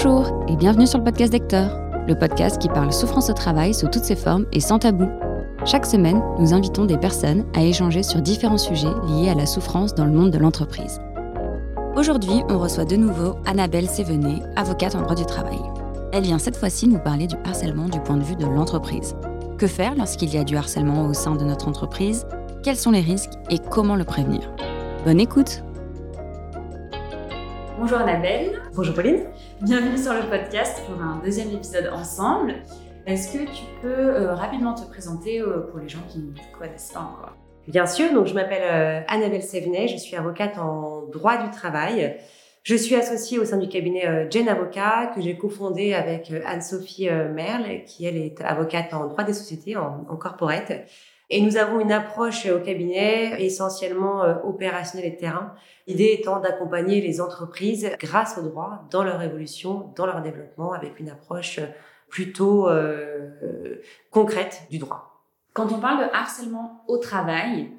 Bonjour et bienvenue sur le podcast d'Hector, le podcast qui parle souffrance au travail sous toutes ses formes et sans tabou. Chaque semaine, nous invitons des personnes à échanger sur différents sujets liés à la souffrance dans le monde de l'entreprise. Aujourd'hui, on reçoit de nouveau Annabelle Sévenet, avocate en droit du travail. Elle vient cette fois-ci nous parler du harcèlement du point de vue de l'entreprise. Que faire lorsqu'il y a du harcèlement au sein de notre entreprise? Quels sont les risques et comment le prévenir? Bonne écoute Bonjour Annabelle. Bonjour Pauline. Bienvenue sur le podcast pour un deuxième épisode ensemble. Est-ce que tu peux euh, rapidement te présenter euh, pour les gens qui ne te connaissent pas encore? Bien sûr, donc je m'appelle euh, Annabelle Sévenet, je suis avocate en droit du travail. Je suis associée au sein du cabinet Jane Avocat que j'ai cofondé avec Anne-Sophie Merle, qui elle est avocate en droit des sociétés, en, en corporate. Et nous avons une approche au cabinet essentiellement euh, opérationnelle et terrain. L'idée étant d'accompagner les entreprises grâce au droit dans leur évolution, dans leur développement, avec une approche plutôt euh, concrète du droit. Quand on parle de harcèlement au travail,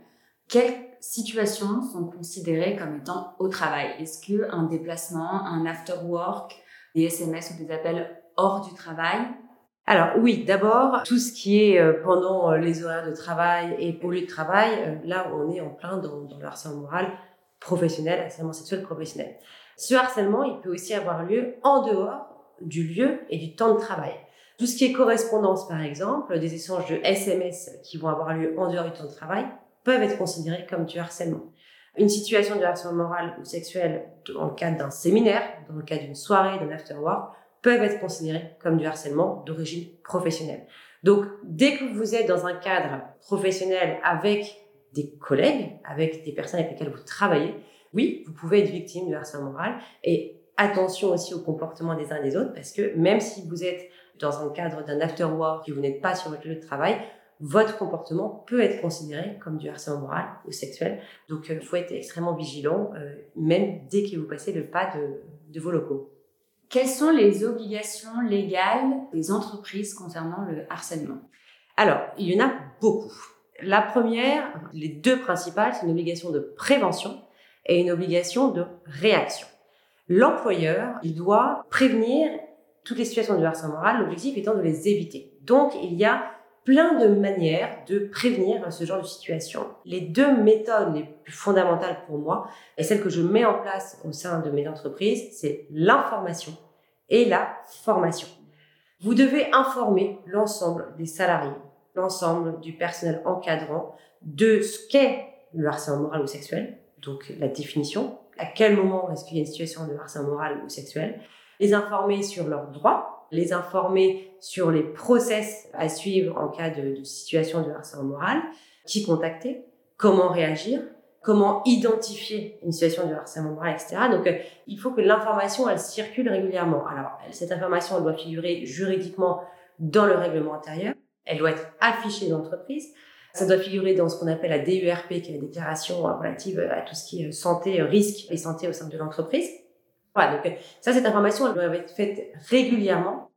quelles situations sont considérées comme étant au travail? Est-ce qu'un déplacement, un after work, des SMS ou des appels hors du travail alors oui, d'abord, tout ce qui est euh, pendant euh, les horaires de travail et au lieu de travail, euh, là on est en plein dans, le harcèlement moral professionnel, harcèlement sexuel professionnel. Ce harcèlement, il peut aussi avoir lieu en dehors du lieu et du temps de travail. Tout ce qui est correspondance, par exemple, des échanges de SMS qui vont avoir lieu en dehors du temps de travail, peuvent être considérés comme du harcèlement. Une situation de harcèlement moral ou sexuel dans le cadre d'un séminaire, dans le cadre d'une soirée, d'un after-work, peuvent être considérés comme du harcèlement d'origine professionnelle. Donc, dès que vous êtes dans un cadre professionnel avec des collègues, avec des personnes avec lesquelles vous travaillez, oui, vous pouvez être victime de harcèlement moral. Et attention aussi au comportement des uns et des autres, parce que même si vous êtes dans un cadre d'un after work et vous n'êtes pas sur votre lieu de travail, votre comportement peut être considéré comme du harcèlement moral ou sexuel. Donc, il euh, faut être extrêmement vigilant, euh, même dès que vous passez le pas de vos locaux. Quelles sont les obligations légales des entreprises concernant le harcèlement? Alors, il y en a beaucoup. La première, les deux principales, c'est une obligation de prévention et une obligation de réaction. L'employeur, il doit prévenir toutes les situations de harcèlement moral, l'objectif étant de les éviter. Donc, il y a plein de manières de prévenir ce genre de situation. Les deux méthodes les plus fondamentales pour moi, et celles que je mets en place au sein de mes entreprises, c'est l'information et la formation. Vous devez informer l'ensemble des salariés, l'ensemble du personnel encadrant de ce qu'est le harcèlement moral ou sexuel, donc la définition, à quel moment est-ce qu'il y a une situation de harcèlement moral ou sexuel, les informer sur leurs droits, les informer sur les process à suivre en cas de, situation de harcèlement moral, qui contacter, comment réagir, comment identifier une situation de harcèlement moral, etc. Donc, euh, il faut que l'information, elle circule régulièrement. Alors, cette information, elle doit figurer juridiquement dans le règlement intérieur. Elle doit être affichée dans l'entreprise. Ça doit figurer dans ce qu'on appelle la DURP, qui est la déclaration relative à tout ce qui est santé, risque et santé au sein de l'entreprise. Donc ça, cette information, elle doit être faite régulièrement,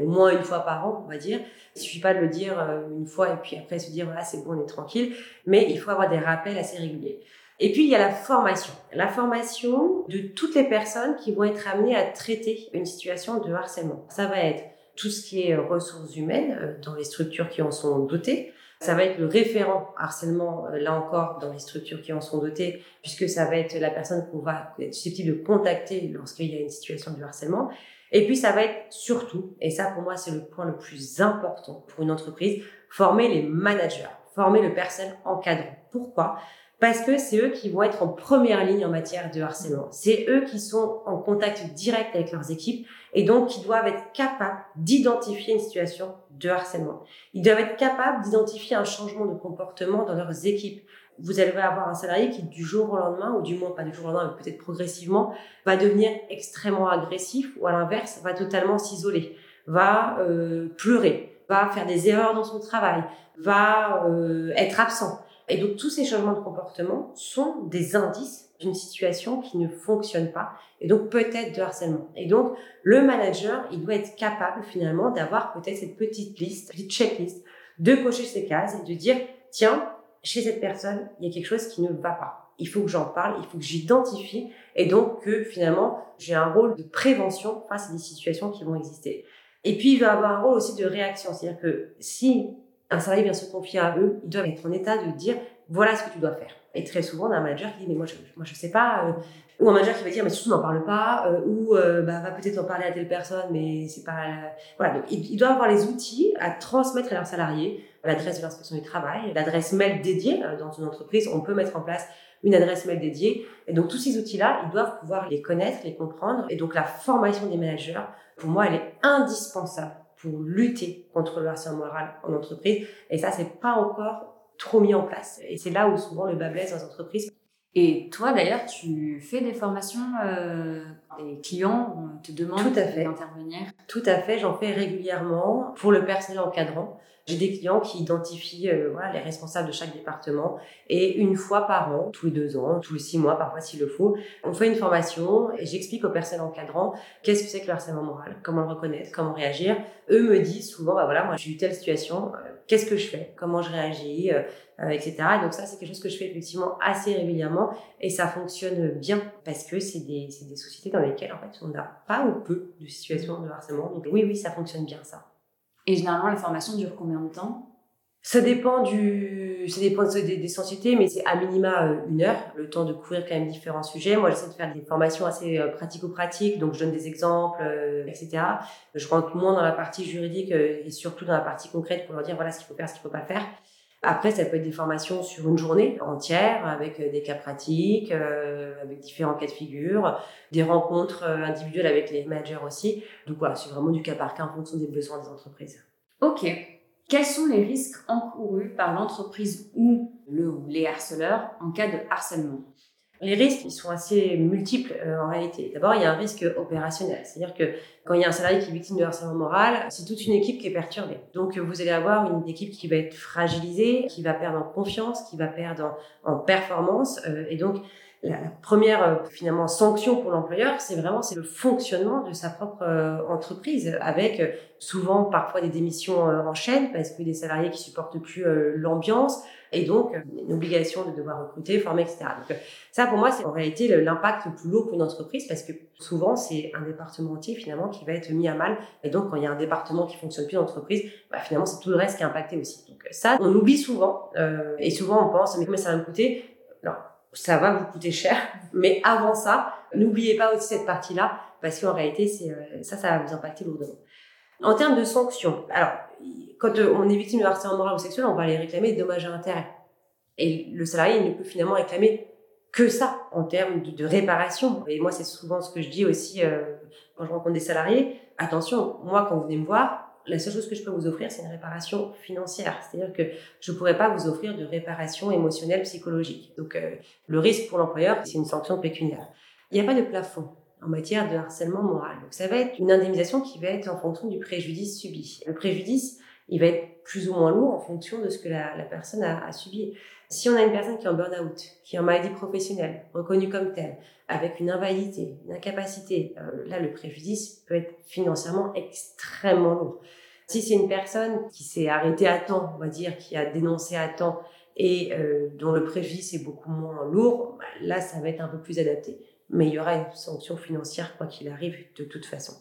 au moins une fois par an, on va dire. Il suffit pas de le dire euh, une fois et puis après se dire voilà c'est bon, on est tranquille, mais il faut avoir des rappels assez réguliers. Et puis il y a la formation, la formation de toutes les personnes qui vont être amenées à traiter une situation de harcèlement. Ça va être tout ce qui est ressources humaines euh, dans les structures qui en sont dotées. Ça va être le référent harcèlement, euh, là encore, dans les structures qui en sont dotées, puisque ça va être la personne qu'on va être susceptible de contacter lorsqu'il y a une situation de harcèlement. Et puis, ça va être surtout, et ça pour moi c'est le point le plus important pour une entreprise, former les managers, former le personnel encadrant. Pourquoi? Parce que c'est eux qui vont être en première ligne en matière de harcèlement. C'est eux qui sont en contact direct avec leurs équipes et donc qui doivent être capables d'identifier une situation de harcèlement. Ils doivent être capables d'identifier un changement de comportement dans leurs équipes. Vous allez avoir un salarié qui, du jour au lendemain, ou du moins pas du jour au lendemain, mais peut-être progressivement, va devenir extrêmement agressif ou à l'inverse, va totalement s'isoler, va euh, pleurer, va faire des erreurs dans son travail, va euh, être absent. Et donc tous ces changements de comportement sont des indices d'une situation qui ne fonctionne pas et donc peut-être de harcèlement. Et donc le manager, il doit être capable finalement d'avoir peut-être cette petite liste, petite checklist, de cocher ces cases et de dire tiens, chez cette personne, il y a quelque chose qui ne va pas. il faut que j'en parle, il faut que j'identifie, et donc que finalement, j'ai un rôle de prévention face à des situations qui vont exister. Et puis, il va avoir un rôle aussi de réaction, c'est-à-dire que si un salarié vient se confier à eux, ils doivent être en état de dire, voilà ce que tu dois faire. Et très souvent, on a un manager qui dit, mais moi, je, moi, je sais pas, euh, ou un manager qui va dire, mais surtout, n'en parle pas, euh, ou euh, bah, va peut-être en parler à telle personne, mais c'est pas... Voilà, donc il, il doit avoir les outils à transmettre à leurs salariés, l'adresse de l'inspection du travail, l'adresse mail dédiée dans une entreprise, on peut mettre en place une adresse mail dédiée. Et donc tous ces outils-là, ils doivent pouvoir les connaître, les comprendre. Et donc la formation des managers, pour moi, elle est indispensable pour lutter contre le harcèlement moral en entreprise. Et ça, c'est pas encore trop mis en place. Et c'est là où souvent le bas blesse dans les entreprises. Et toi, d'ailleurs, tu fais des formations, euh, des clients te demandent d'intervenir? Tout à fait, j'en fais régulièrement pour le personnel encadrant. J'ai des clients qui identifient euh, voilà, les responsables de chaque département et une fois par an, tous les deux ans, tous les six mois parfois s'il le faut, on fait une formation et j'explique aux personnes encadrant qu'est-ce que c'est que le harcèlement moral, comment le reconnaître, comment réagir. Eux me disent souvent, bah voilà, moi j'ai eu telle situation, euh, qu'est-ce que je fais, comment je réagis, euh, etc. donc ça c'est quelque chose que je fais effectivement assez régulièrement et ça fonctionne bien parce que c'est des, des sociétés dans lesquelles en fait on n'a pas ou peu de situations de harcèlement. Donc oui, oui, ça fonctionne bien ça. Et généralement, la formation dure combien de temps? Ça dépend du, ça dépend des, des sensibilités, mais c'est à minima euh, une heure, le temps de couvrir quand même différents sujets. Moi, j'essaie de faire des formations assez euh, pratico-pratiques, donc je donne des exemples, euh, etc. Je rentre moins dans la partie juridique et surtout dans la partie concrète pour leur dire voilà ce qu'il faut faire, ce qu'il faut pas faire. Après, ça peut être des formations sur une journée entière avec des cas pratiques, avec différents cas de figure, des rencontres individuelles avec les managers aussi. Donc voilà, c'est vraiment du cas par cas en fonction des besoins des entreprises. Ok. Quels sont les risques encourus par l'entreprise ou le ou les harceleurs en cas de harcèlement? Les risques, ils sont assez multiples euh, en réalité. D'abord, il y a un risque opérationnel, c'est-à-dire que quand il y a un salarié qui est victime de harcèlement moral, c'est toute une équipe qui est perturbée. Donc, vous allez avoir une équipe qui va être fragilisée, qui va perdre en confiance, qui va perdre en, performance, euh, et donc la première euh, finalement sanction pour l'employeur, c'est vraiment c'est le fonctionnement de sa propre euh, entreprise, avec euh, souvent parfois des démissions en chaîne parce que des salariés qui supportent plus l'ambiance et donc une obligation de devoir recruter, former, etc. Donc ça pour moi c'est en réalité l'impact le plus lourd pour une entreprise parce que souvent c'est un département entier finalement qui va être mis à mal et donc quand il y a un département qui fonctionne plus d'entreprise, bah, finalement c'est tout le reste qui est impacté aussi. Donc ça on oublie souvent et souvent on pense mais combien ça va me coûter ça va vous coûter cher. Mais avant ça, n'oubliez pas aussi cette partie-là, parce qu'en réalité, euh, ça, ça va vous impacter lourdement. En termes de sanctions, alors, quand euh, on est victime de harcèlement moral ou sexuel, on va aller réclamer dommages à intérêt. Et le salarié ne peut finalement réclamer que ça en termes de, réparation. Et moi, c'est souvent ce que je dis aussi euh, quand je rencontre des salariés. Attention, moi, quand vous venez me voir, la seule chose que je peux vous offrir, c'est une réparation financière. C'est-à-dire que je ne pourrais pas vous offrir de réparation émotionnelle, psychologique. Donc, euh, le risque pour l'employeur, c'est une sanction pécuniaire. Il n'y a pas de plafond en matière de harcèlement moral. Donc, ça va être une indemnisation qui va être en fonction du préjudice subi. Le préjudice, il va être plus ou moins lourd en fonction de ce que la, personne a, subi. Si on a une personne qui est en burn-out, qui est en maladie professionnelle, reconnue comme telle, avec une invalidité, une incapacité, euh, là, le préjudice peut être financièrement extrêmement lourd. Si c'est une personne qui s'est arrêtée à temps, on va dire, qui a dénoncé à temps et euh, dont le préjudice est beaucoup moins lourd, bah, là, ça va être un peu plus adapté. Mais il y aura une sanction financière, quoi qu'il arrive, de toute façon.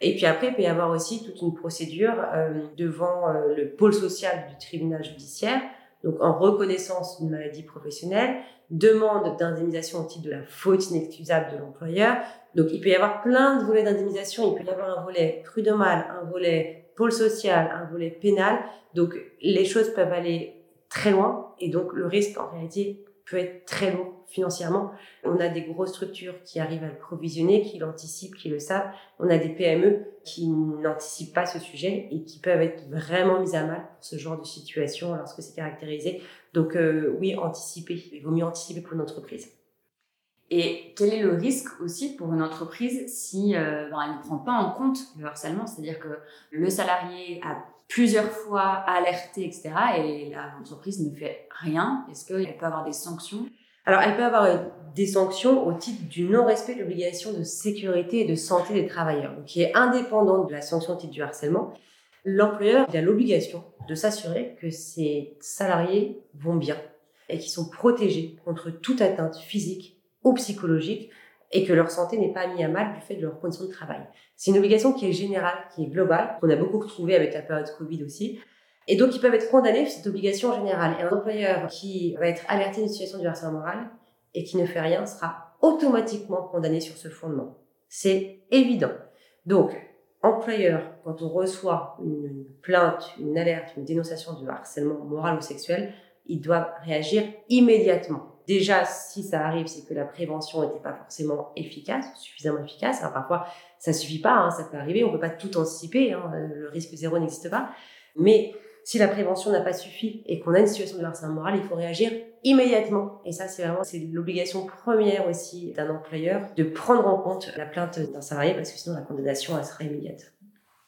Et puis après, il peut y avoir aussi toute une procédure euh, devant euh, le pôle social du tribunal judiciaire, donc en reconnaissance d'une maladie professionnelle, demande d'indemnisation au titre de la faute inexcusable de l'employeur. Donc il peut y avoir plein de volets d'indemnisation, il peut y avoir un volet prud'homal, un volet pôle social, un volet pénal. Donc les choses peuvent aller très loin et donc le risque en réalité peut être très lourd financièrement. On a des grosses structures qui arrivent à le provisionner, qui l'anticipent, qui le savent. On a des PME qui n'anticipent pas ce sujet et qui peuvent être vraiment mises à mal pour ce genre de situation lorsque c'est caractérisé. Donc euh, oui, anticiper. Il vaut mieux anticiper pour une entreprise. Et quel est le risque aussi pour une entreprise si euh, ben, elle ne prend pas en compte le harcèlement? C'est-à-dire que le salarié a plusieurs fois alerté, etc. et l'entreprise ne fait rien. Est-ce qu'elle peut avoir des sanctions? Alors, elle peut avoir des sanctions au titre du non-respect de l'obligation de sécurité et de santé des travailleurs, qui est indépendante de la sanction au titre du harcèlement. L'employeur a l'obligation de s'assurer que ses salariés vont bien, et qui sont protégés contre toute atteinte physique ou psychologique et que leur santé n'est pas mise à mal du fait de leurs conditions de travail. C'est une obligation qui est générale, qui est globale, qu'on a beaucoup retrouvé avec la période Covid aussi. Et donc, ils peuvent être condamnés cette obligation générale. Et un employeur qui va être alerté d'une situation de harcèlement moral et qui ne fait rien sera automatiquement condamné sur ce fondement. C'est évident. Donc, employeur, quand on reçoit une plainte, une alerte, une dénonciation de harcèlement moral ou sexuel, il doit réagir immédiatement déjà, si ça arrive, c'est que la prévention n'était pas forcément efficace, suffisamment efficace. Alors, parfois, ça suffit pas, hein, ça peut arriver, on peut pas tout anticiper, hein, le risque zéro n'existe pas. Mais si la prévention n'a pas suffi et qu'on a une situation de harcèlement moral, il faut réagir immédiatement. Et ça, c'est vraiment c'est l'obligation première aussi d'un employeur de prendre en compte la plainte d'un salarié parce que sinon la condamnation elle sera immédiate.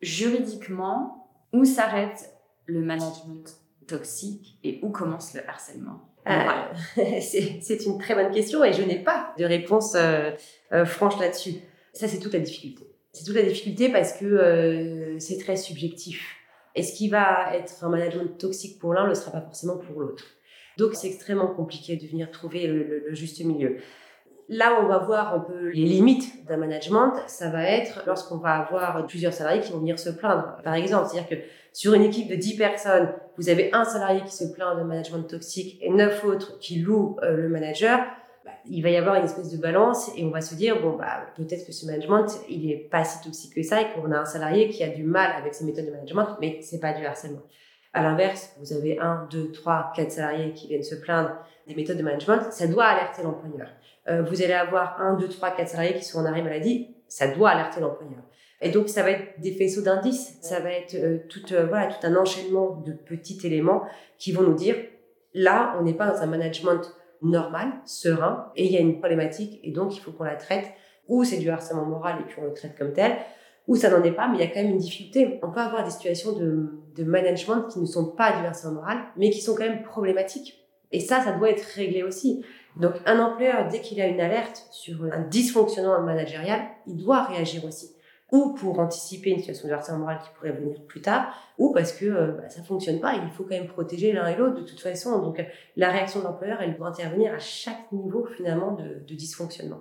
Juridiquement, où s'arrête le management toxique et où commence le harcèlement? Euh, c'est une très bonne question et je n'ai pas de réponse euh, euh, franche là-dessus. Ça, c'est toute la difficulté. C'est toute la difficulté parce que c'est très subjectif. Et ce qui va être un management toxique pour l'un ne le sera pas forcément pour l'autre. Donc, c'est extrêmement compliqué de venir trouver le, juste milieu. Là, on va voir un peu les limites d'un management. Ça va être lorsqu'on va avoir plusieurs salariés qui vont venir se plaindre. Par exemple, c'est-à-dire que sur une équipe de 10 personnes, vous avez un salarié qui se plaint de management toxique et neuf autres qui louent euh, le manager. Bah, il va y avoir une espèce de balance et on va se dire bon bah peut-être que ce management il est pas si toxique que ça et qu'on a un salarié qui a du mal avec ses méthodes de management, mais c'est pas du harcèlement. À l'inverse, vous avez un, deux, trois, quatre salariés qui viennent se plaindre des méthodes de management, ça doit alerter l'employeur. Euh, vous allez avoir un, deux, trois, quatre salariés qui sont en arrêt maladie, ça doit alerter l'employeur. Et donc, ça va être des faisceaux d'indices, ça va être euh, tout, euh, voilà, tout un enchaînement de petits éléments qui vont nous dire, là, on n'est pas dans un management normal, serein, et il y a une problématique, et donc il faut qu'on la traite, ou c'est du harcèlement moral, et puis on le traite comme tel, ou ça n'en est pas, mais il y a quand même une difficulté. On peut avoir des situations de, de management qui ne sont pas du harcèlement moral, mais qui sont quand même problématiques. Et ça, ça doit être réglé aussi. Donc, un employeur, dès qu'il a une alerte sur un dysfonctionnement managérial, il doit réagir aussi ou pour anticiper une situation de harcèlement moral qui pourrait venir plus tard, ou parce que euh, bah, ça fonctionne pas il faut quand même protéger l'un et l'autre de toute façon. Donc la réaction de l'employeur, elle doit intervenir à chaque niveau finalement de, de dysfonctionnement.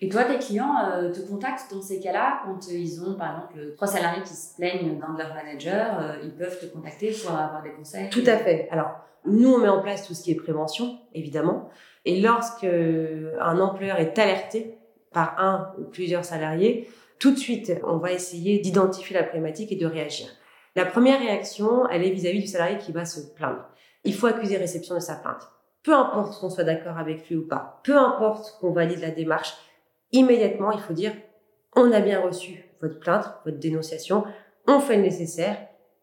Et toi, tes clients euh, te contactent dans ces cas-là quand euh, ils ont, par exemple, trois salariés qui se plaignent d'un de leurs managers, ils peuvent te contacter pour avoir des conseils? Tout à fait. Alors, nous, on met en place tout ce qui est prévention, évidemment. Et lorsque un employeur est alerté par un ou plusieurs salariés, tout de suite, on va essayer d'identifier la problématique et de réagir. La première réaction, elle est vis-à-vis du salarié qui va se plaindre. Il faut accuser réception de sa plainte. Peu importe qu'on soit d'accord avec lui ou pas, peu importe qu'on valide la démarche, immédiatement, il faut dire, on a bien reçu votre plainte, votre dénonciation, on fait le nécessaire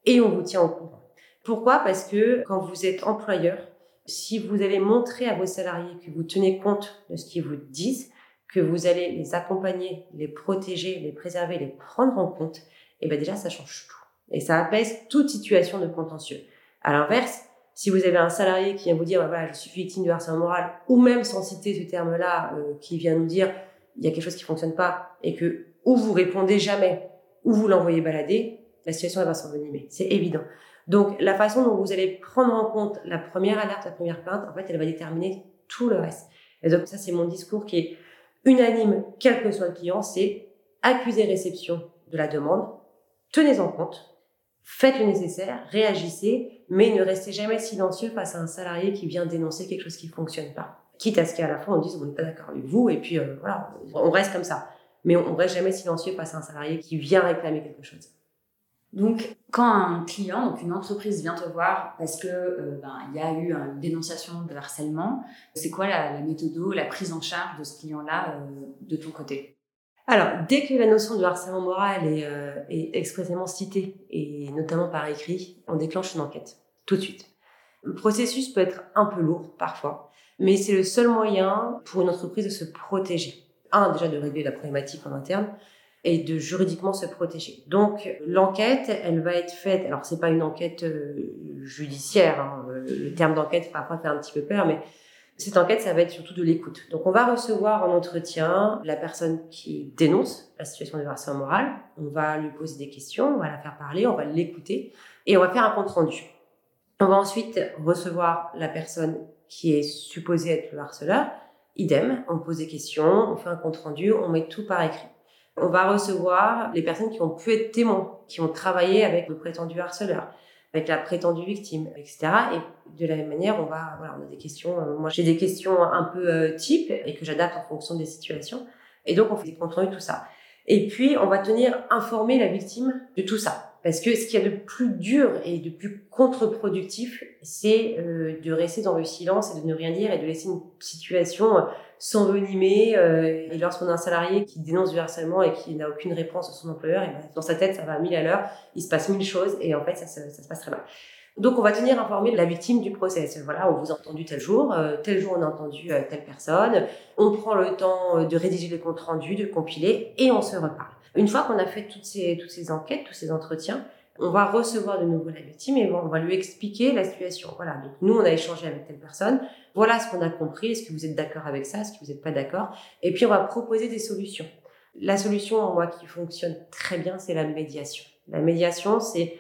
et on vous tient au courant. Pourquoi? Parce que quand vous êtes employeur, si vous allez montrer à vos salariés que vous tenez compte de ce qu'ils vous disent, que vous allez les accompagner, les protéger, les préserver, les prendre en compte, et bien déjà, ça change tout. Et ça apaise toute situation de contentieux. À l'inverse, si vous avez un salarié qui vient vous dire, bah voilà, je suis victime de harcèlement moral, ou même sans citer ce terme-là, euh, qui vient nous dire, il y a quelque chose qui fonctionne pas, et que ou vous répondez jamais, ou vous l'envoyez balader, la situation elle va s'envenimer. C'est évident. Donc, la façon dont vous allez prendre en compte la première alerte, la première plainte, en fait, elle va déterminer tout le reste. Et donc, ça, c'est mon discours qui est unanime, quel que soit le client, c'est accuser réception de la demande, tenez en compte, faites le nécessaire, réagissez, mais ne restez jamais silencieux face à un salarié qui vient dénoncer quelque chose qui ne fonctionne pas. Quitte à ce qu'à la fin on dise on n'est pas d'accord avec vous et puis euh, voilà, on reste comme ça. Mais on, ne reste jamais silencieux face à un salarié qui vient réclamer quelque chose. Donc, quand un client, donc une entreprise vient te voir parce que euh, ben, il y a eu une dénonciation de harcèlement, c'est quoi la, la méthode, la prise en charge de ce client-là euh, de ton côté? Alors, dès que la notion de harcèlement moral est, euh, est, expressément citée et notamment par écrit, on déclenche une enquête tout de suite. Le processus peut être un peu lourd parfois, mais c'est le seul moyen pour une entreprise de se protéger. Un, déjà de régler la problématique en interne, et de juridiquement se protéger. Donc l'enquête, elle va être faite. Alors c'est pas une enquête euh, judiciaire. Hein, le terme d'enquête parfois fait un petit peu peur, mais cette enquête, ça va être surtout de l'écoute. Donc on va recevoir en entretien la personne qui dénonce la situation de harcèlement moral. On va lui poser des questions, on va la faire parler, on va l'écouter et on va faire un compte rendu. On va ensuite recevoir la personne qui est supposé être le harceleur, idem, on pose des questions, on fait un compte rendu, on met tout par écrit. On va recevoir les personnes qui ont pu être témoins, qui ont travaillé avec le prétendu harceleur, avec la prétendue victime, etc. Et de la même manière, on va, voilà, on a des questions. Euh, moi, j'ai des questions un peu euh, type et que j'adapte en fonction des situations. Et donc, on fait des comptes rendus, tout ça. Et puis, on va tenir informer la victime de tout ça. Parce que ce qu'il y a de plus dur et de plus contre-productif, c'est euh, de rester dans le silence et de ne rien dire et de laisser une situation euh, s'envenimer. Euh, et lorsqu'on a un salarié qui dénonce du harcèlement et qui n'a aucune réponse à son employeur, et ben, dans sa tête, ça va à mille à l'heure, il se passe mille choses et en fait, ça, ça, ça se passe très mal. Donc, on va tenir informé la victime du process. Voilà, on vous a entendu tel jour, euh, tel jour on a entendu euh, telle personne. On prend le temps euh, de rédiger les comptes rendus, de compiler et on se reparle. Une fois qu'on a fait toutes ces, toutes ces enquêtes, tous ces entretiens, on va recevoir de nouveau la victime et on va lui expliquer la situation. Voilà, donc nous, on a échangé avec telle personne. Voilà ce qu'on a compris. Est-ce que vous êtes d'accord avec ça? Est-ce que vous n'êtes pas d'accord? Et puis, on va proposer des solutions. La solution, moi, qui fonctionne très bien, c'est la médiation. La médiation, c'est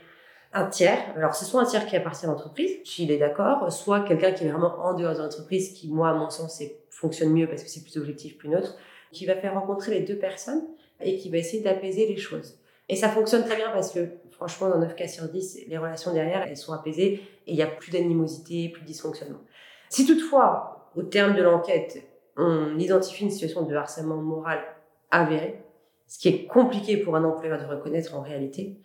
un tiers. Alors, c'est soit un tiers qui appartient à l'entreprise, s'il est d'accord, soit quelqu'un qui est vraiment en dehors de l'entreprise, qui, moi, à mon sens, fonctionne mieux parce que c'est plus objectif, plus neutre, qui va faire rencontrer les deux personnes et qui va essayer d'apaiser les choses. Et ça fonctionne très bien parce que, franchement, dans 9 cas sur 10, les relations derrière, elles sont apaisées et il n'y a plus d'animosité, plus de dysfonctionnement. Si toutefois, au terme de l'enquête, on identifie une situation de harcèlement moral avéré, ce qui est compliqué pour un employeur de reconnaître en réalité,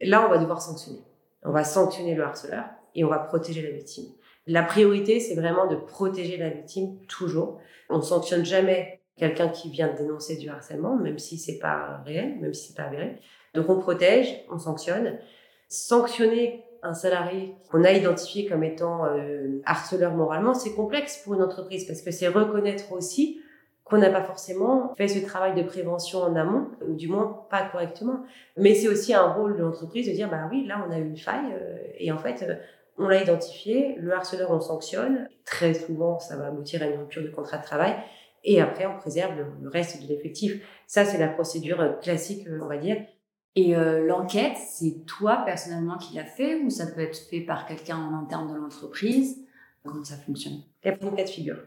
là, on va devoir sanctionner on va sanctionner le harceleur et on va protéger la victime. La priorité, c'est vraiment de protéger la victime toujours. On sanctionne jamais quelqu'un qui vient de dénoncer du harcèlement, même si c'est pas réel, même si c'est pas avéré. Donc on protège, on sanctionne. Sanctionner un salarié qu'on a identifié comme étant euh, harceleur moralement, c'est complexe pour une entreprise parce que c'est reconnaître aussi qu'on n'a pas forcément fait ce travail de prévention en amont, ou du moins pas correctement. Mais c'est aussi un rôle de l'entreprise de dire, bah oui, là, on a eu une faille, euh, et en fait, euh, on l'a identifié, le harceleur, on sanctionne. Très souvent, ça va aboutir à une rupture de contrat de travail. Et après, on préserve le, reste de l'effectif. Ça, c'est la procédure euh, classique, on va dire. Et l'enquête, c'est toi personnellement qui l'as fait ou ça peut être fait par quelqu'un en interne de l'entreprise? Comment ça fonctionne? Il y a plein de cas de figure.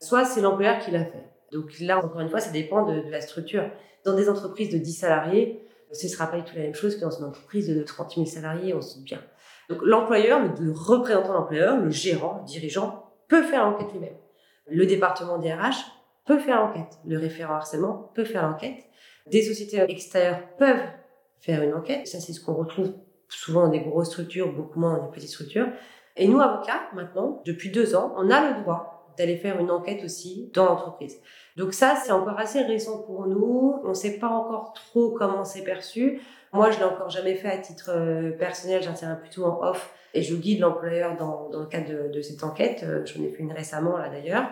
Soit c'est l'employeur qui l'a fait. Donc là, encore une fois, ça dépend de, la structure. Dans des entreprises de 10 salariés, ce ne sera pas du tout la même chose que dans une entreprise de 30 000 salariés, on se doute bien. Donc l'employeur, le représentant de l'employeur, le gérant, le dirigeant, peut faire l'enquête lui-même. Le département des RH peut faire l'enquête. Le référent harcèlement peut faire l'enquête. Des sociétés extérieures peuvent faire une enquête. Ça, c'est ce qu'on retrouve souvent dans des grosses structures, beaucoup moins dans des petites structures. Et nous, avocats, maintenant, depuis deux ans, on a le droit d'aller faire une enquête aussi dans l'entreprise. Donc ça, c'est encore assez récent pour nous. On ne sait pas encore trop comment c'est perçu. Moi, je l'ai encore jamais fait à titre euh, personnel. J'interviens plutôt en off et je guide l'employeur dans, le cadre de, de cette enquête. Euh, j'en ai fait une récemment là d'ailleurs.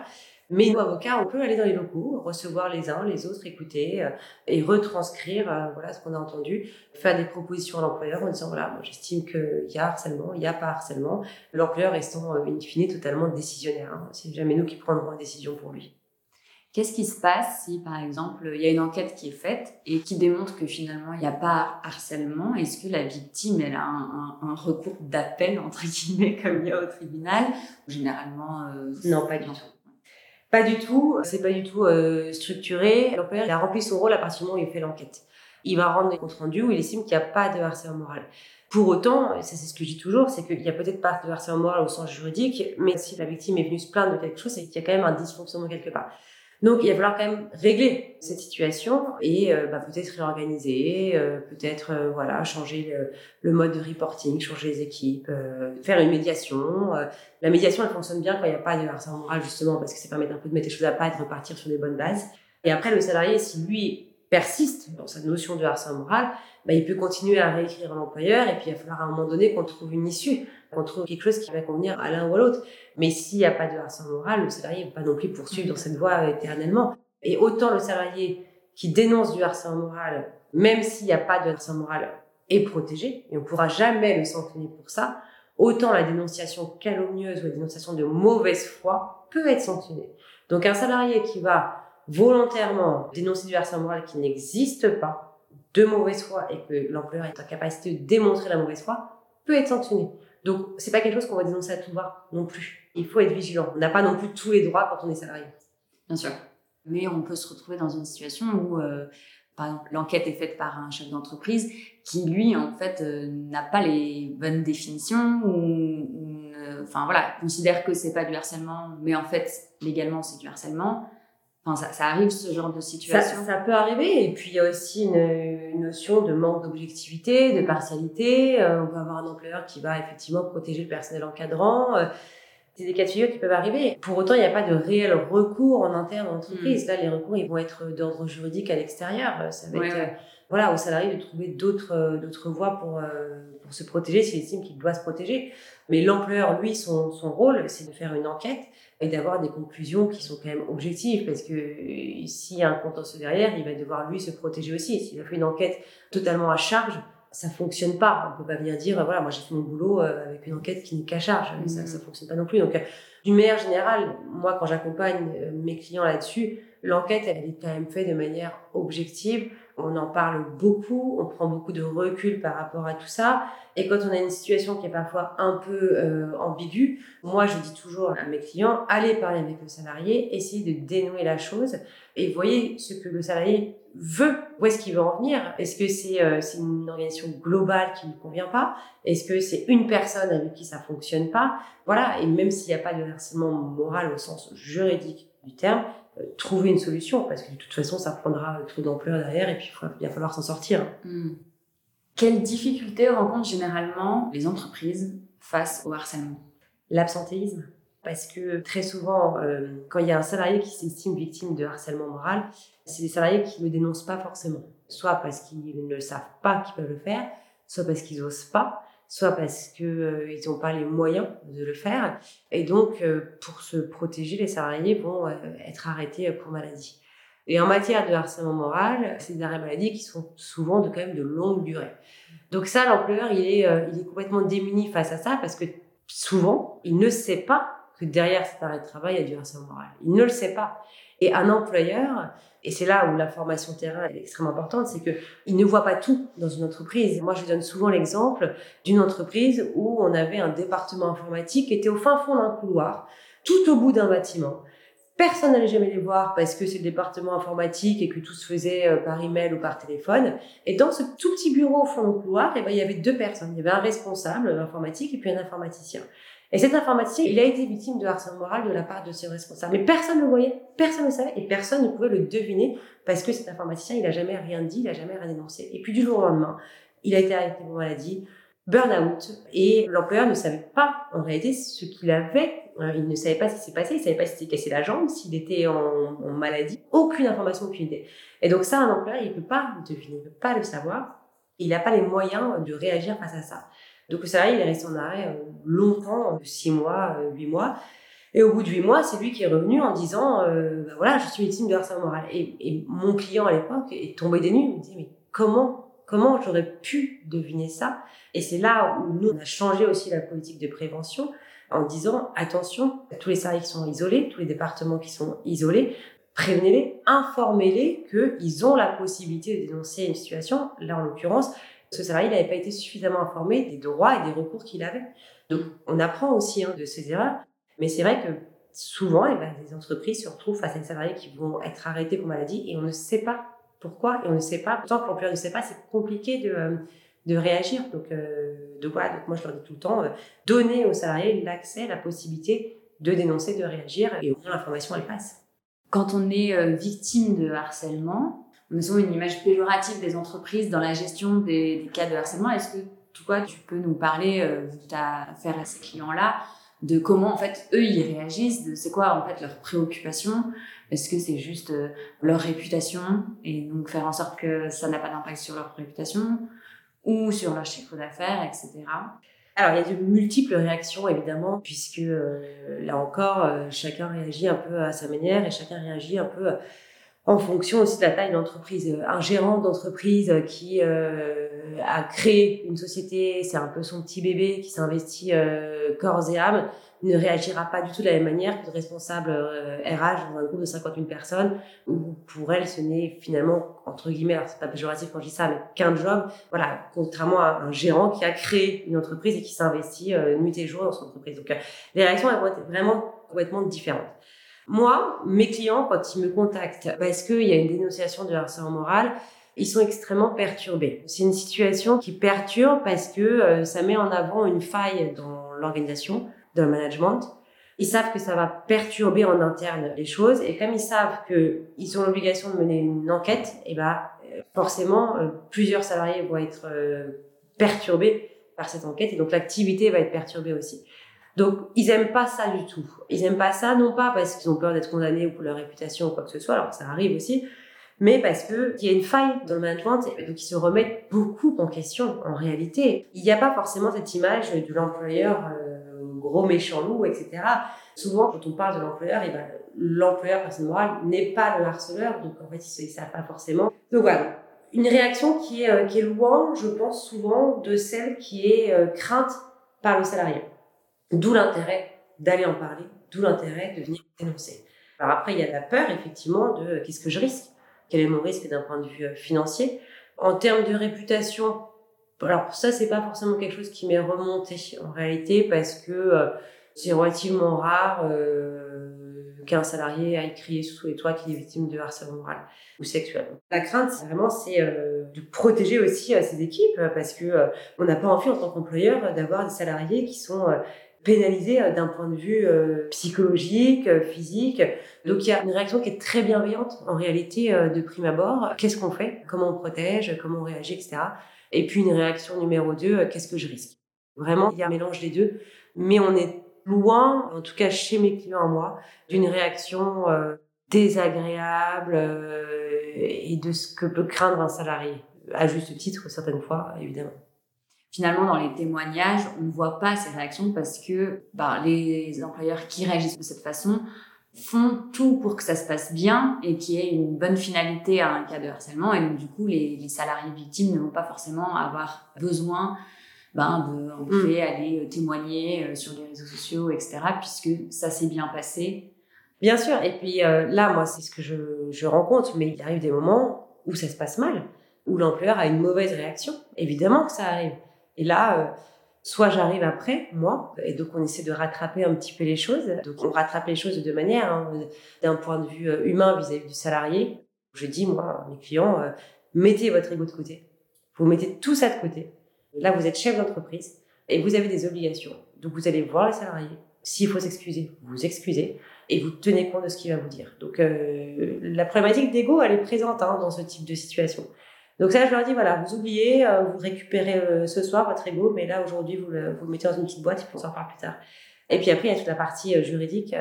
Mais nous, avocats, on peut aller dans les locaux, recevoir les uns, les autres, écouter euh, et retranscrire voilà ce qu'on a entendu, faire des propositions à l'employeur en disant voilà, moi j'estime qu'il y a harcèlement, il n'y a pas harcèlement. L'employeur restant in fine totalement décisionnaire. Hein. C'est jamais nous qui prendrons la décision pour lui. Qu'est-ce qui se passe si, par exemple, il y a une enquête qui est faite et qui démontre que finalement, il n'y a pas harcèlement? Est-ce que la victime, elle a un, recours d'appel, entre guillemets, comme il y a au tribunal? Généralement, euh, non, pas du tout. Pas du tout, c'est pas du tout euh, structuré. L'employeur, a rempli son rôle à partir du moment où il fait l'enquête. Il va rendre des comptes rendus où il estime qu'il n'y a pas de harcèlement moral. Pour autant, c'est ce que je dis toujours, c'est qu'il y a peut-être pas de harcèlement moral au sens juridique, mais si la victime est venue se plaindre de quelque chose, c'est qu'il y a quand même un dysfonctionnement quelque part. Donc, il va falloir quand même régler cette situation et euh, bah, peut-être réorganiser, euh, peut-être euh, voilà changer le, mode de reporting, changer les équipes, faire une médiation. la médiation, elle fonctionne bien quand il n'y a pas de harcèlement moral justement parce que ça permet un peu de mettre les choses à pas et de repartir sur des bonnes bases. Et après, le salarié, si lui persiste dans sa notion de harcèlement moral, bah, il peut continuer à réécrire l'employeur et puis il va falloir à un moment donné qu'on trouve une issue, qu'on trouve quelque chose qui va convenir à l'un ou à l'autre. Mais s'il n'y a pas de harcèlement moral, le salarié ne va pas non plus poursuivre dans cette voie éternellement. Et autant le salarié qui dénonce du harcèlement moral, même s'il n'y a pas de harcèlement moral, est protégé, et on ne pourra jamais le sanctionner pour ça, autant la dénonciation calomnieuse ou la dénonciation de mauvaise foi peut être sanctionnée. Donc un salarié qui va volontairement dénoncer du harcèlement moral qui n'existe pas, de mauvaise foi, et que l'employeur est en capacité de démontrer la mauvaise foi, peut être sanctionné. Donc, c'est pas quelque chose qu'on va dénoncer à tout va non plus. Il faut être vigilant. On n'a pas non plus tous les droits quand on est salarié. Bien sûr. Mais on peut se retrouver dans une situation où, euh, par exemple, l'enquête est faite par un chef d'entreprise qui, lui, en fait, euh, n'a pas les bonnes définitions ou, enfin voilà, considère que c'est pas du harcèlement, mais en fait, légalement, c'est du harcèlement. Enfin, ça, arrive ce genre de situation. Ça, peut arriver. Et puis il y a aussi une, notion de manque d'objectivité, de partialité. Euh, on peut avoir un employeur qui va effectivement protéger le personnel encadrant. Euh, c'est des cas de figure qui peuvent arriver. Pour autant, il n'y a pas de réel recours en interne en entreprise. Mm. Là, les recours, ils vont être d'ordre juridique à l'extérieur. Euh, ça va être voilà, aux salariés de trouver d'autres d'autres voies pour, pour se protéger s'il estime qu'il doit se protéger. Mais l'employeur, lui, son, son rôle, c'est de faire une enquête et d'avoir des conclusions qui sont quand même objectives parce que euh, s'il y a un contentieux derrière, il va devoir lui se protéger aussi. S'il a fait une enquête totalement à charge, ça fonctionne pas. On peut pas venir dire voilà moi j'ai fait mon boulot euh, avec une enquête qui n'est qu'à charge. Ça mmh. ça fonctionne pas non plus. Donc euh, d'une manière générale, moi quand j'accompagne mes clients là-dessus, l'enquête elle est quand même faite de manière objective on en parle beaucoup, on prend beaucoup de recul par rapport à tout ça. Et quand on a une situation qui est parfois un peu euh, ambiguë, moi je dis toujours à mes clients, allez parler avec le salarié, essayez de dénouer la chose et voyez ce que le salarié veut, où est-ce qu'il veut en venir? Est-ce que c'est euh, une organisation globale qui ne convient pas? Est-ce que c'est une personne avec qui ça fonctionne pas? Voilà, et même s'il n'y a pas de harcèlement moral au sens juridique du terme, trouver une solution parce que de toute façon ça prendra trop d'ampleur derrière et puis il va falloir s'en sortir. Hmm. Quelles difficultés rencontrent généralement les entreprises face au harcèlement? L'absentéisme. Parce que très souvent, euh, quand il y a un salarié qui s'estime victime de harcèlement moral, c'est des salariés qui ne le dénoncent pas forcément. Soit parce qu'ils ne le savent pas qu'ils peuvent le faire, soit parce qu'ils n'osent pas, soit parce qu'ils euh, n'ont pas les moyens de le faire. Et donc, euh, pour se protéger, les salariés vont euh, être arrêtés pour maladie. Et en matière de harcèlement moral, c'est des arrêts maladie qui sont souvent de quand même de longue durée. Donc ça, l'employeur, il est, il est complètement démuni face à ça parce que souvent, il ne sait pas que derrière cet arrêt de travail, il y a du harcèlement moral. Il ne le sait pas. Et un employeur, et c'est là où la formation terrain est extrêmement importante, c'est qu'il ne voit pas tout dans une entreprise. Moi, je donne souvent l'exemple d'une entreprise où on avait un département informatique qui était au fin fond d'un couloir, tout au bout d'un bâtiment. Personne n'allait jamais les voir parce que c'est le département informatique et que tout se faisait euh, par email ou par téléphone. Et dans ce tout petit bureau au fond du couloir, eh ben, il y avait deux personnes. Il y avait un responsable informatique et puis un informaticien. Et cet informaticien, il a été victime de harcèlement moral de la part de ses responsables. Mais personne ne le voyait, personne ne le savait et personne ne pouvait le deviner parce que cet informaticien, il a jamais rien dit, il a jamais rien dénoncé. Et puis du jour au lendemain, il a été arrêté pour maladie, burn-out, et l'employeur ne savait pas en réalité ce qu'il avait. Euh, il ne savait pas ce qui s'est passé, il ne savait pas s'il s'était cassé la jambe, s'il était en, maladie, aucune information, aucune. Et donc ça, un employeur, il ne peut pas le deviner, il ne peut pas le savoir. Il n'a pas les moyens de réagir face à ça. Donc le salarié, il est resté en arrêt euh, longtemps, 6 mois, 8 euh, mois. Et au bout de 8 mois, c'est lui qui est revenu en disant euh, bah voilà, je suis victime de harcèlement moral. Et, mon client à l'époque est tombé des nues. Il me dit mais comment comment j'aurais pu deviner ça? Et c'est là où nous on a changé aussi la politique de prévention en disant attention, tous les salariés qui sont isolés, tous les départements qui sont isolés, prévenez-les, informez-les qu'ils ont la possibilité de dénoncer une situation. Là, en l'occurrence, ce salarié n'avait pas été suffisamment informé des droits et des recours qu'il avait. Donc, on apprend aussi hein, de ses erreurs, mais c'est vrai que souvent, eh ben, les entreprises se retrouvent face à des salariés qui vont être arrêtés pour maladie et on ne sait pas pourquoi et on ne sait pas. Pourtant, quand l'employeur ne sait pas, c'est compliqué de, euh, de réagir. Donc, euh, de voilà, donc moi je leur dis tout le temps, euh, donner aux salariés l'accès, la possibilité de dénoncer, de réagir et au moins l'information elle passe. Quand on est victime de harcèlement, nous avons une image péjorative des entreprises dans la gestion des, cas de harcèlement. Est-ce que toi, tu peux nous parler euh, de ta affaire à ces clients-là, de comment en fait eux ils réagissent, de c'est quoi en fait leur préoccupation Est-ce que c'est juste euh, leur réputation et donc faire en sorte que ça n'a pas d'impact sur leur réputation ou sur leur chiffre d'affaires, etc. Alors, il y a de multiples réactions, évidemment, puisque euh, là encore, chacun réagit un peu à sa manière et chacun réagit un peu en fonction aussi de la taille de l'entreprise. Un gérant d'entreprise qui euh, a créé une société, c'est un peu son petit bébé qui s'investit euh, corps et âme, ne réagira pas du tout de la même manière que le responsable euh, RH dans un groupe de 50 000 personnes, où pour elle, ce n'est finalement, entre guillemets, c'est pas péjoratif quand je dis ça, mais qu'un job, voilà, contrairement à un gérant qui a créé une entreprise et qui s'investit euh, nuit et jour dans son entreprise. Donc, euh, les réactions, elles vont être vraiment complètement différentes. Moi, mes clients, quand ils me contactent parce qu'il y a une dénonciation de harcèlement moral, ils sont extrêmement perturbés. C'est une situation qui perturbe parce que euh, ça met en avant une faille dans l'organisation, dans le management. Ils savent que ça va perturber en interne les choses et comme ils savent qu'ils ont l'obligation de mener une enquête, et eh ben forcément euh, plusieurs salariés vont être euh, perturbés par cette enquête et donc l'activité va être perturbée aussi. Donc, ils aiment pas ça du tout. Ils aiment pas ça, non pas parce qu'ils ont peur d'être condamnés ou pour leur réputation ou quoi que ce soit, alors ça arrive aussi, mais parce que il y a une faille dans le management, et donc ils se remettent beaucoup en question en réalité. Il n'y a pas forcément cette image de l'employeur euh, gros méchant loup, etc. Souvent, quand on parle de l'employeur, eh ben, l'employeur personne morale n'est pas le harceleur, donc en fait, ils ne savent pas forcément. Donc voilà, une réaction qui est, euh, qui est loin, je pense souvent, de celle qui est euh, crainte par le salarié. D'où l'intérêt d'aller en parler, d'où l'intérêt de venir dénoncer. Alors après, il y a la peur, effectivement, de qu'est-ce que je risque? Quel est mon risque d'un point de vue euh, financier? En termes de réputation, alors ça, c'est pas forcément quelque chose qui m'est remonté en réalité parce que euh, c'est relativement rare euh, qu'un salarié aille crier sous les toits qu'il est victime de harcèlement moral ou sexuel. La crainte, vraiment, c'est de protéger aussi ses équipes parce que on n'a pas envie en tant qu'employeur d'avoir des salariés qui sont pénalisé euh, d'un point de vue euh, psychologique, euh, physique. Donc il y a une réaction qui est très bienveillante en réalité de prime abord. Qu'est-ce qu'on fait? Comment on protège? Comment on réagit, etc. Et puis une réaction numéro deux, qu'est-ce que je risque? Vraiment, il y a un mélange des deux, mais on est loin, en tout cas chez mes clients à moi, d'une réaction désagréable et de ce que peut craindre un salarié, à juste titre certaines fois, évidemment finalement, dans les témoignages, on ne voit pas ces réactions parce que bah, les employeurs qui réagissent de cette façon font tout pour que ça se passe bien et qu'il y ait une bonne finalité à un cas de harcèlement. Et donc, du coup, les, les salariés victimes ne vont pas forcément avoir besoin ben, de en mm. fait, aller euh, témoigner euh, sur les réseaux sociaux, etc., puisque ça s'est bien passé. Bien sûr. Et puis euh, là, moi, c'est ce que je, je rencontre, mais il arrive des moments où ça se passe mal, où l'employeur a une mauvaise réaction. Évidemment que ça arrive. Et là, euh, soit j'arrive après, moi, et donc on essaie de rattraper un petit peu les choses. Donc on rattrape les choses de deux manières, hein, d'un point de vue euh, humain vis-à-vis du salarié. Je dis, moi, à mes clients, euh, mettez votre ego de côté. Vous mettez tout ça de côté. Là, vous êtes chef d'entreprise et vous avez des obligations. Donc vous allez voir les salariés. S'il faut s'excuser, vous vous excusez et vous tenez compte de ce qu'il va vous dire. Donc la problématique d'ego, elle est présente hein, dans ce type de situation. Donc ça, je leur dis, voilà, vous oubliez, euh, vous récupérez euh, ce soir votre ego, mais là, aujourd'hui, vous le, vous mettez dans une petite boîte et puis on s'en reparle plus tard. Et puis après, il y a toute la partie euh, juridique,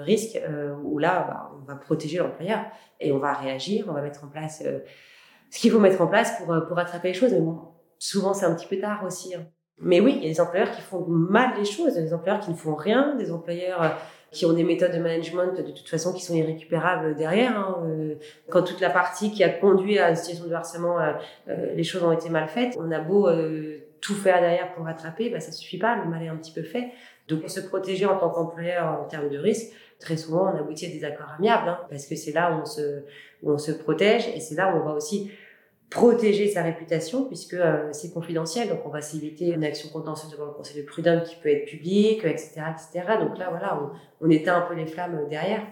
risque, où là, bah, on va protéger l'employeur et on va réagir, on va mettre en place ce qu'il faut mettre en place pour, pour attraper les choses. Mais bon, souvent, c'est un petit peu tard aussi. Hein. Mais oui, il y a des employeurs qui font mal les choses, des employeurs qui ne font rien, des employeurs qui ont des méthodes de management de toute façon qui sont irrécupérables derrière. Hein. Euh, quand toute la partie qui a conduit à une situation de harcèlement, euh, euh, les choses ont été mal faites, on a beau tout faire derrière pour rattraper, bah, ça suffit pas, le mal est un petit peu fait. Donc pour se protéger en tant qu'employeur en termes de risque, très souvent on aboutit à des accords amiables, hein, parce que c'est là où on se, où on se protège et c'est là où on va aussi protéger sa réputation puisque euh, c'est confidentiel. Donc, on va s'éviter une action contentieuse devant le conseil de prud'homme qui peut être publique, etc., etc. Donc là, voilà, on, éteint un peu les flammes derrière.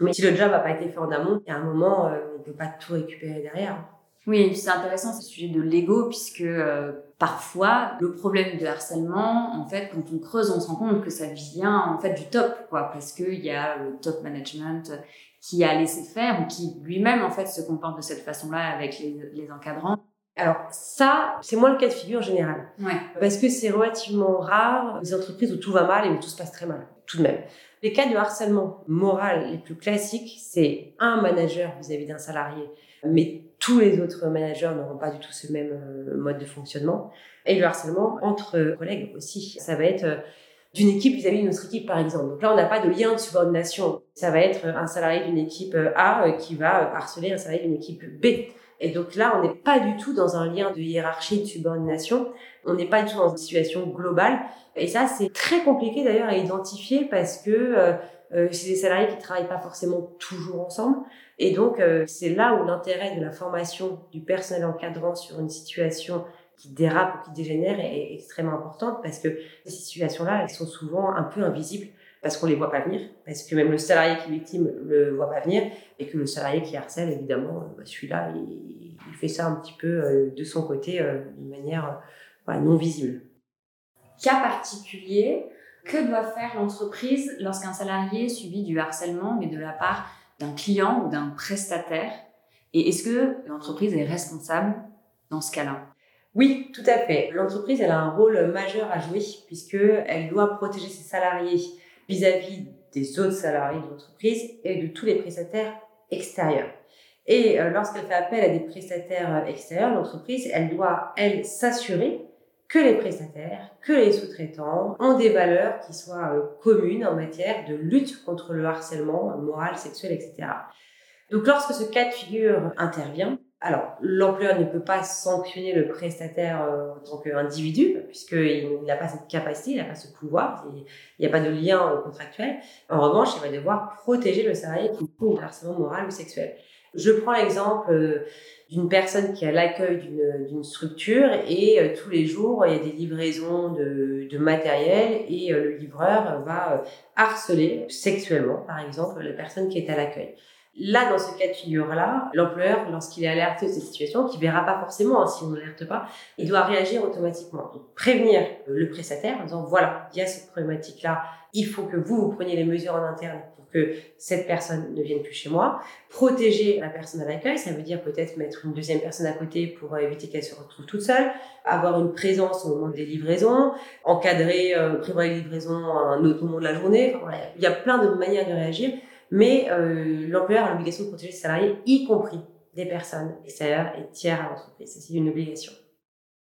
Mais si le job n'a pas été fait en amont, il y a un moment, euh, on ne peut pas tout récupérer derrière. Oui, c'est intéressant ce sujet de l'ego puisque euh, parfois le problème de harcèlement, en fait, quand on creuse, on se rend compte que ça vient en fait du top, quoi, parce qu'il y a le top management qui a laissé faire ou qui lui-même en fait se comporte de cette façon-là avec les, les, encadrants. Alors ça, c'est moins le cas de figure général. Ouais. Parce que c'est relativement rare les entreprises où tout va mal et où tout se passe très mal, tout de même. Les cas de harcèlement moral les plus classiques, c'est un manager vis-à-vis d'un salarié, mais tous les autres managers n'auront pas du tout ce même euh, mode de fonctionnement. Et le harcèlement entre collègues aussi, ça va être euh, d'une équipe vis-à-vis d'une autre équipe, par exemple. Donc là, on n'a pas de lien de subordination Ça va être un salarié d'une équipe A qui va harceler un salarié d'une équipe B. Et donc là, on n'est pas du tout dans un lien de hiérarchie, de subordination. On n'est pas du tout dans une situation globale. Et ça, c'est très compliqué d'ailleurs à identifier parce que euh, euh, c'est des salariés qui travaillent pas forcément toujours ensemble. Et donc, euh, c'est là où l'intérêt de la formation du personnel encadrant sur une situation qui dérape ou qui dégénère est extrêmement importante parce que ces situations-là, elles sont souvent un peu invisibles parce qu'on les voit pas venir, parce que même le salarié qui est victime le voit pas venir, et que le salarié qui harcèle, évidemment, bah, celui-là, il, fait ça un petit peu euh, de son côté, euh, d'une manière non visible. Cas particulier, que doit faire l'entreprise lorsqu'un salarié subit du harcèlement, mais de la part d'un client ou d'un prestataire? Et est-ce que l'entreprise est responsable dans ce cas-là? Oui, tout à fait. L'entreprise, elle a un rôle majeur à jouer puisqu'elle doit protéger ses salariés vis-à-vis des autres salariés de l'entreprise et de tous les prestataires extérieurs. Et euh, lorsqu'elle fait appel à des prestataires extérieurs, l'entreprise, elle doit, elle, s'assurer que les prestataires, que les sous-traitants ont des valeurs qui soient euh, communes en matière de lutte contre le harcèlement moral, sexuel, etc. Donc lorsque ce cas de figure intervient, alors, l'employeur ne peut pas sanctionner le prestataire euh, en tant qu'individu, puisqu'il n'a pas cette capacité, il n'a pas ce pouvoir, il n'y a pas de lien euh, contractuel. En revanche, il va devoir protéger le salarié qui court le harcèlement moral ou sexuel. Je prends l'exemple euh, d'une personne qui a l'accueil d'une structure et tous les jours, il y a des livraisons de matériel et le livreur va harceler sexuellement, par exemple, la personne qui est à l'accueil. Là, dans ce cas de figure-là, l'employeur, lorsqu'il est alerté de cette situation, qui verra pas forcément hein, si on n'alerte pas, il doit réagir automatiquement. prévenir le prestataire en disant voilà, il y a cette problématique-là, il faut que vous, vous preniez les mesures en interne pour que cette personne ne vienne plus chez moi. Protéger la personne à l'accueil, ça veut dire peut-être mettre une deuxième personne à côté pour éviter qu'elle se retrouve toute seule, avoir une présence au moment des livraisons, encadrer, euh, prévoir les livraisons à un autre moment de la journée. Il y a plein de manières de réagir mais euh, l'employeur a l'obligation de protéger ses salariés, y compris des personnes extérieures et tiers à l'entreprise. C'est une obligation.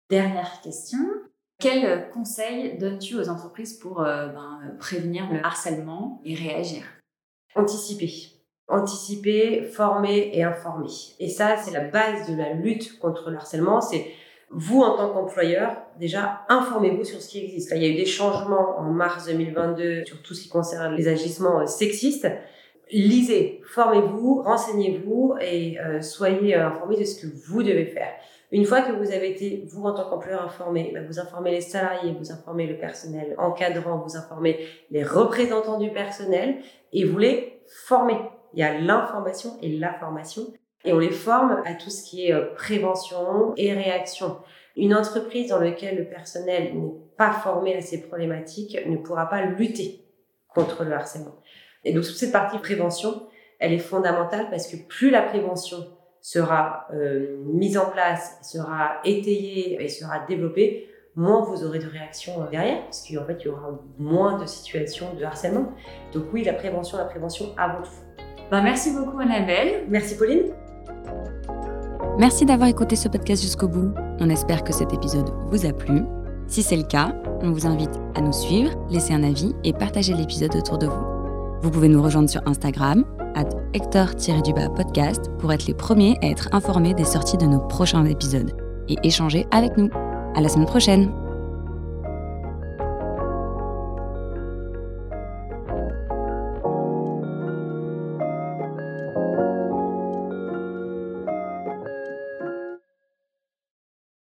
Dernière question. Quel conseil donnes-tu aux entreprises pour euh, ben, prévenir le harcèlement et réagir? Anticiper. Anticiper, former et informer. Et ça, c'est la base de la lutte contre le harcèlement. C'est vous, en tant qu'employeur, déjà, informez-vous sur ce qui existe. il y a eu des changements en mars 2022 sur tout ce qui concerne les agissements sexistes lisez, formez-vous, renseignez-vous et euh, soyez euh, informés de ce que vous devez faire. Une fois que vous avez été, vous en tant qu'employeur informé, bah, vous informez les salariés, vous informez le personnel encadrant, vous informez les représentants du personnel et vous les formez. Il y a l'information et la formation et on les forme à tout ce qui est euh, prévention et réaction. Une entreprise dans laquelle le personnel n'est pas formé à ces problématiques ne pourra pas lutter contre le harcèlement. Et donc, toute cette partie prévention, elle est fondamentale parce que plus la prévention sera euh, mise en place, sera étayée et sera développée, moins vous aurez de réactions euh, derrière, parce qu'en fait, il y aura moins de situations de harcèlement. Donc oui, la prévention, la prévention avant tout. Ben, merci beaucoup Annabelle. Merci Pauline. Merci d'avoir écouté ce podcast jusqu'au bout. On espère que cet épisode vous a plu. Si c'est le cas, on vous invite à nous suivre, laisser un avis et partager l'épisode autour de vous. Vous pouvez nous rejoindre sur Instagram, at Hector-podcast, pour être les premiers à être informés des sorties de nos prochains épisodes et échanger avec nous. À la semaine prochaine!